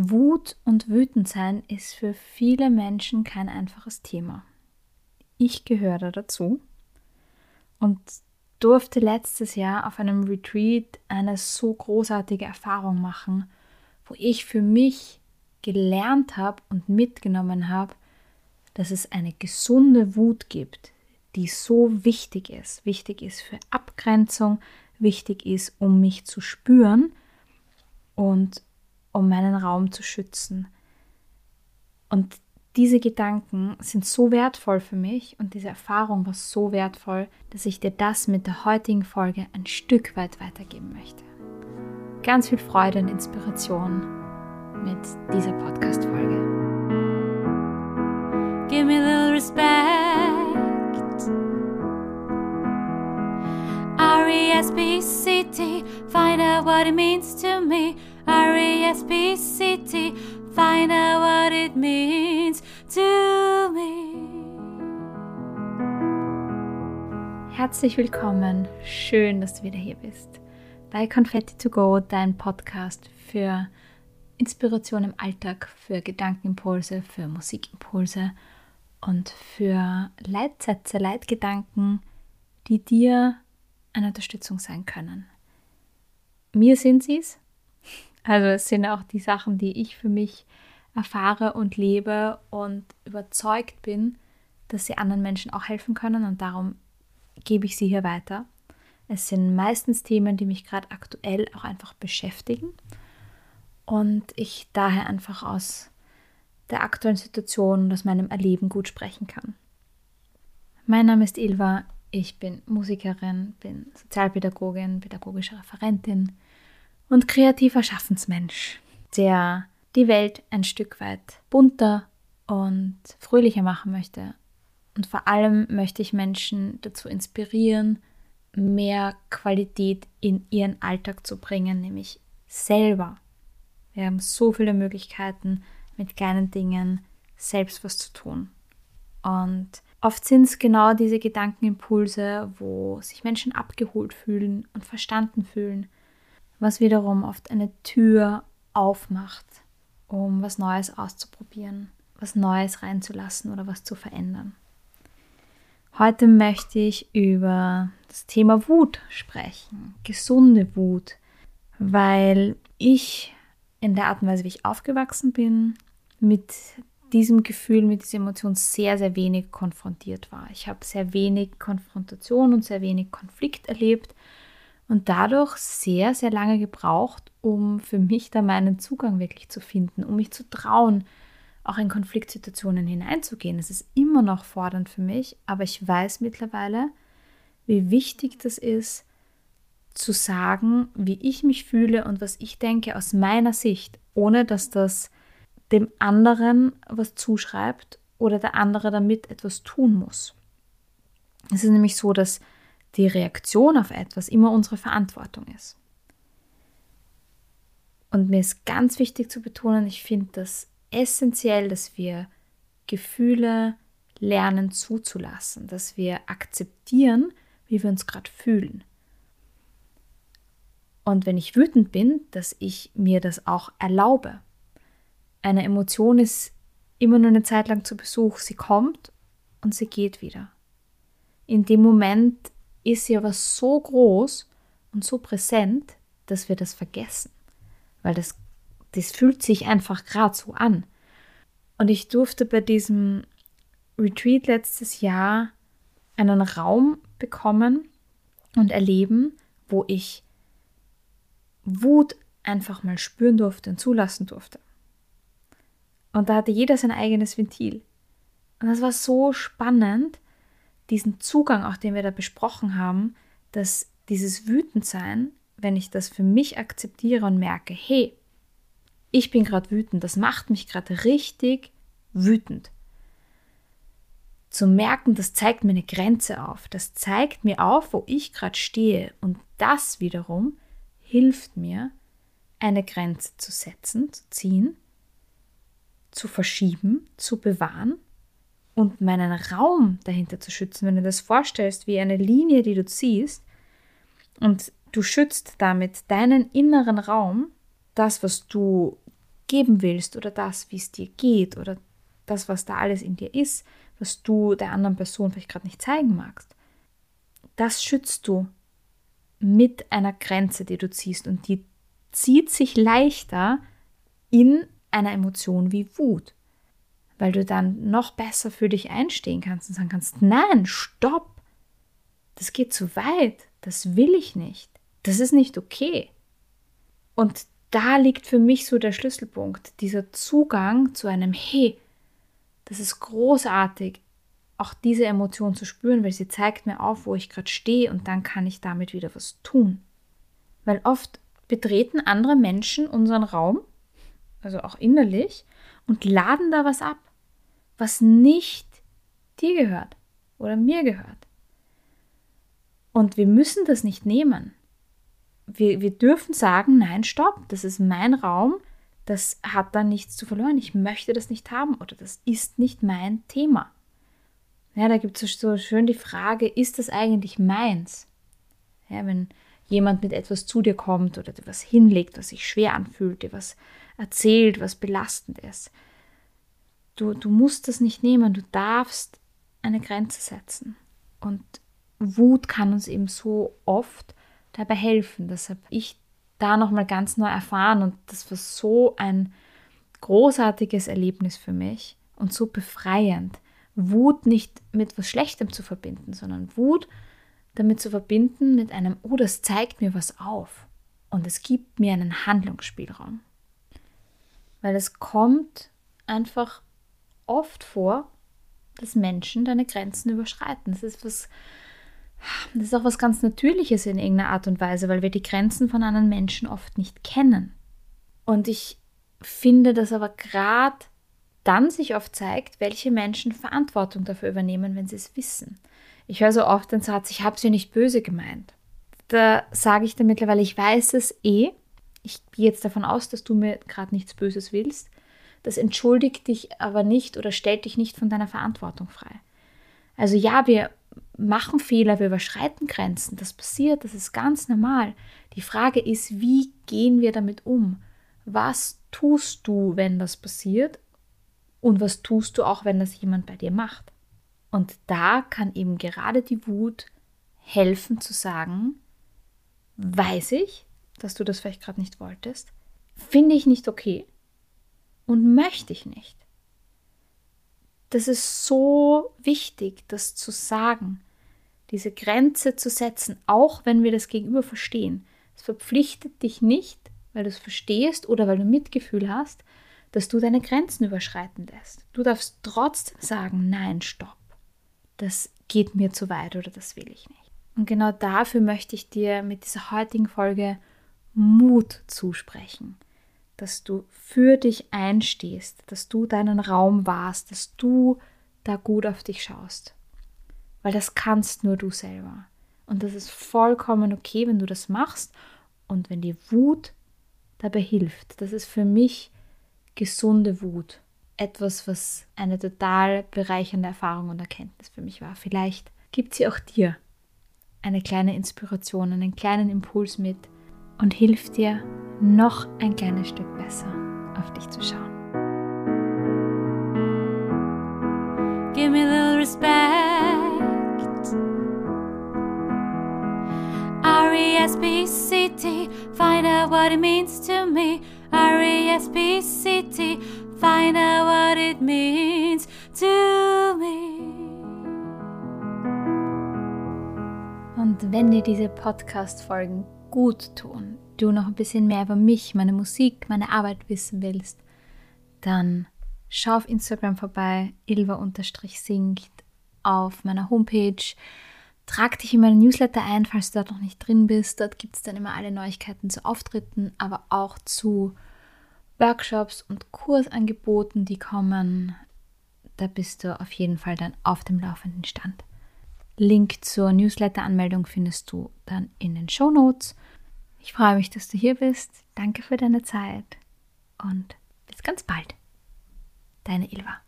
Wut und Wütendsein ist für viele Menschen kein einfaches Thema. Ich gehöre da dazu und durfte letztes Jahr auf einem Retreat eine so großartige Erfahrung machen, wo ich für mich gelernt habe und mitgenommen habe, dass es eine gesunde Wut gibt, die so wichtig ist, wichtig ist für Abgrenzung, wichtig ist, um mich zu spüren und um meinen Raum zu schützen. Und diese Gedanken sind so wertvoll für mich und diese Erfahrung war so wertvoll, dass ich dir das mit der heutigen Folge ein Stück weit weitergeben möchte. Ganz viel Freude und Inspiration mit dieser Podcast-Folge. Give me a little respect. R-E-S-P-C-T, find out what it means to me. R-E-S-P-C-T, find out what it means to me. Herzlich willkommen, schön, dass du wieder hier bist. Bei Confetti to Go, dein Podcast für Inspiration im Alltag, für Gedankenimpulse, für Musikimpulse und für Leitsätze, Leitgedanken, die dir eine Unterstützung sein können. Mir sind sie es. Also es sind auch die Sachen, die ich für mich erfahre und lebe und überzeugt bin, dass sie anderen Menschen auch helfen können und darum gebe ich sie hier weiter. Es sind meistens Themen, die mich gerade aktuell auch einfach beschäftigen und ich daher einfach aus der aktuellen Situation und aus meinem Erleben gut sprechen kann. Mein Name ist Ilva, ich bin Musikerin, bin Sozialpädagogin, pädagogische Referentin und kreativer Schaffensmensch, der die Welt ein Stück weit bunter und fröhlicher machen möchte. Und vor allem möchte ich Menschen dazu inspirieren, mehr Qualität in ihren Alltag zu bringen, nämlich selber. Wir haben so viele Möglichkeiten, mit kleinen Dingen selbst was zu tun. Und Oft sind es genau diese Gedankenimpulse, wo sich Menschen abgeholt fühlen und verstanden fühlen, was wiederum oft eine Tür aufmacht, um was Neues auszuprobieren, was Neues reinzulassen oder was zu verändern. Heute möchte ich über das Thema Wut sprechen, gesunde Wut, weil ich in der Art und Weise, wie ich aufgewachsen bin, mit diesem Gefühl, mit dieser Emotion sehr, sehr wenig konfrontiert war. Ich habe sehr wenig Konfrontation und sehr wenig Konflikt erlebt und dadurch sehr, sehr lange gebraucht, um für mich da meinen Zugang wirklich zu finden, um mich zu trauen, auch in Konfliktsituationen hineinzugehen. Es ist immer noch fordernd für mich, aber ich weiß mittlerweile, wie wichtig das ist, zu sagen, wie ich mich fühle und was ich denke aus meiner Sicht, ohne dass das dem anderen was zuschreibt oder der andere damit etwas tun muss. Es ist nämlich so, dass die Reaktion auf etwas immer unsere Verantwortung ist. Und mir ist ganz wichtig zu betonen, ich finde das essentiell, dass wir Gefühle lernen zuzulassen, dass wir akzeptieren, wie wir uns gerade fühlen. Und wenn ich wütend bin, dass ich mir das auch erlaube. Eine Emotion ist immer nur eine Zeit lang zu Besuch. Sie kommt und sie geht wieder. In dem Moment ist sie aber so groß und so präsent, dass wir das vergessen. Weil das, das fühlt sich einfach gerade so an. Und ich durfte bei diesem Retreat letztes Jahr einen Raum bekommen und erleben, wo ich Wut einfach mal spüren durfte und zulassen durfte. Und da hatte jeder sein eigenes Ventil. Und das war so spannend, diesen Zugang, auch den wir da besprochen haben, dass dieses Wütendsein, wenn ich das für mich akzeptiere und merke, hey, ich bin gerade wütend, das macht mich gerade richtig wütend. Zu merken, das zeigt mir eine Grenze auf, das zeigt mir auf, wo ich gerade stehe und das wiederum hilft mir, eine Grenze zu setzen, zu ziehen zu verschieben, zu bewahren und meinen Raum dahinter zu schützen. Wenn du das vorstellst wie eine Linie, die du ziehst und du schützt damit deinen inneren Raum, das, was du geben willst oder das, wie es dir geht oder das, was da alles in dir ist, was du der anderen Person vielleicht gerade nicht zeigen magst, das schützt du mit einer Grenze, die du ziehst und die zieht sich leichter in einer Emotion wie Wut, weil du dann noch besser für dich einstehen kannst und sagen kannst, nein, stopp, das geht zu weit, das will ich nicht, das ist nicht okay. Und da liegt für mich so der Schlüsselpunkt, dieser Zugang zu einem Hey, das ist großartig, auch diese Emotion zu spüren, weil sie zeigt mir auf, wo ich gerade stehe und dann kann ich damit wieder was tun. Weil oft betreten andere Menschen unseren Raum, also auch innerlich, und laden da was ab, was nicht dir gehört oder mir gehört. Und wir müssen das nicht nehmen. Wir, wir dürfen sagen, nein, stopp, das ist mein Raum, das hat da nichts zu verloren, ich möchte das nicht haben oder das ist nicht mein Thema. Ja, da gibt es so schön die Frage, ist das eigentlich meins? Ja, wenn jemand mit etwas zu dir kommt oder dir was hinlegt, was sich schwer anfühlt, dir was erzählt, was belastend ist. Du, du musst das nicht nehmen, du darfst eine Grenze setzen. Und Wut kann uns eben so oft dabei helfen. Das habe ich da nochmal ganz neu erfahren und das war so ein großartiges Erlebnis für mich und so befreiend. Wut nicht mit was Schlechtem zu verbinden, sondern Wut damit zu verbinden mit einem, oh, das zeigt mir was auf und es gibt mir einen Handlungsspielraum. Weil es kommt einfach oft vor, dass Menschen deine Grenzen überschreiten. Das ist was, das ist auch was ganz Natürliches in irgendeiner Art und Weise, weil wir die Grenzen von anderen Menschen oft nicht kennen. Und ich finde, dass aber gerade dann sich oft zeigt, welche Menschen Verantwortung dafür übernehmen, wenn sie es wissen. Ich höre so oft den Satz, ich habe sie nicht böse gemeint. Da sage ich dann mittlerweile, ich weiß es eh. Ich gehe jetzt davon aus, dass du mir gerade nichts Böses willst. Das entschuldigt dich aber nicht oder stellt dich nicht von deiner Verantwortung frei. Also ja, wir machen Fehler, wir überschreiten Grenzen. Das passiert, das ist ganz normal. Die Frage ist, wie gehen wir damit um? Was tust du, wenn das passiert? Und was tust du auch, wenn das jemand bei dir macht? Und da kann eben gerade die Wut helfen zu sagen, weiß ich, dass du das vielleicht gerade nicht wolltest, finde ich nicht okay und möchte ich nicht. Das ist so wichtig, das zu sagen, diese Grenze zu setzen, auch wenn wir das Gegenüber verstehen. Es verpflichtet dich nicht, weil du es verstehst oder weil du Mitgefühl hast, dass du deine Grenzen überschreiten lässt. Du darfst trotzdem sagen, nein, stopp das geht mir zu weit oder das will ich nicht. Und genau dafür möchte ich dir mit dieser heutigen Folge Mut zusprechen, dass du für dich einstehst, dass du deinen Raum warst, dass du da gut auf dich schaust. Weil das kannst nur du selber. Und das ist vollkommen okay, wenn du das machst und wenn die Wut dabei hilft. Das ist für mich gesunde Wut etwas, was eine total bereichernde Erfahrung und Erkenntnis für mich war. Vielleicht gibt sie auch dir eine kleine Inspiration, einen kleinen Impuls mit und hilft dir, noch ein kleines Stück besser auf dich zu schauen. Give me a little respect. R-E-S-P-C-T, find out what it means to me. R-E-S-P-C-T, find out what it means to me. Und wenn dir diese Podcast-Folgen gut tun, du noch ein bisschen mehr über mich, meine Musik, meine Arbeit wissen willst, dann schau auf Instagram vorbei, ilva-singt, auf meiner Homepage. Trag dich in meinen Newsletter ein, falls du dort noch nicht drin bist. Dort gibt es dann immer alle Neuigkeiten zu Auftritten, aber auch zu Workshops und Kursangeboten, die kommen. Da bist du auf jeden Fall dann auf dem laufenden Stand. Link zur Newsletter-Anmeldung findest du dann in den Show Notes. Ich freue mich, dass du hier bist. Danke für deine Zeit und bis ganz bald. Deine Ilva.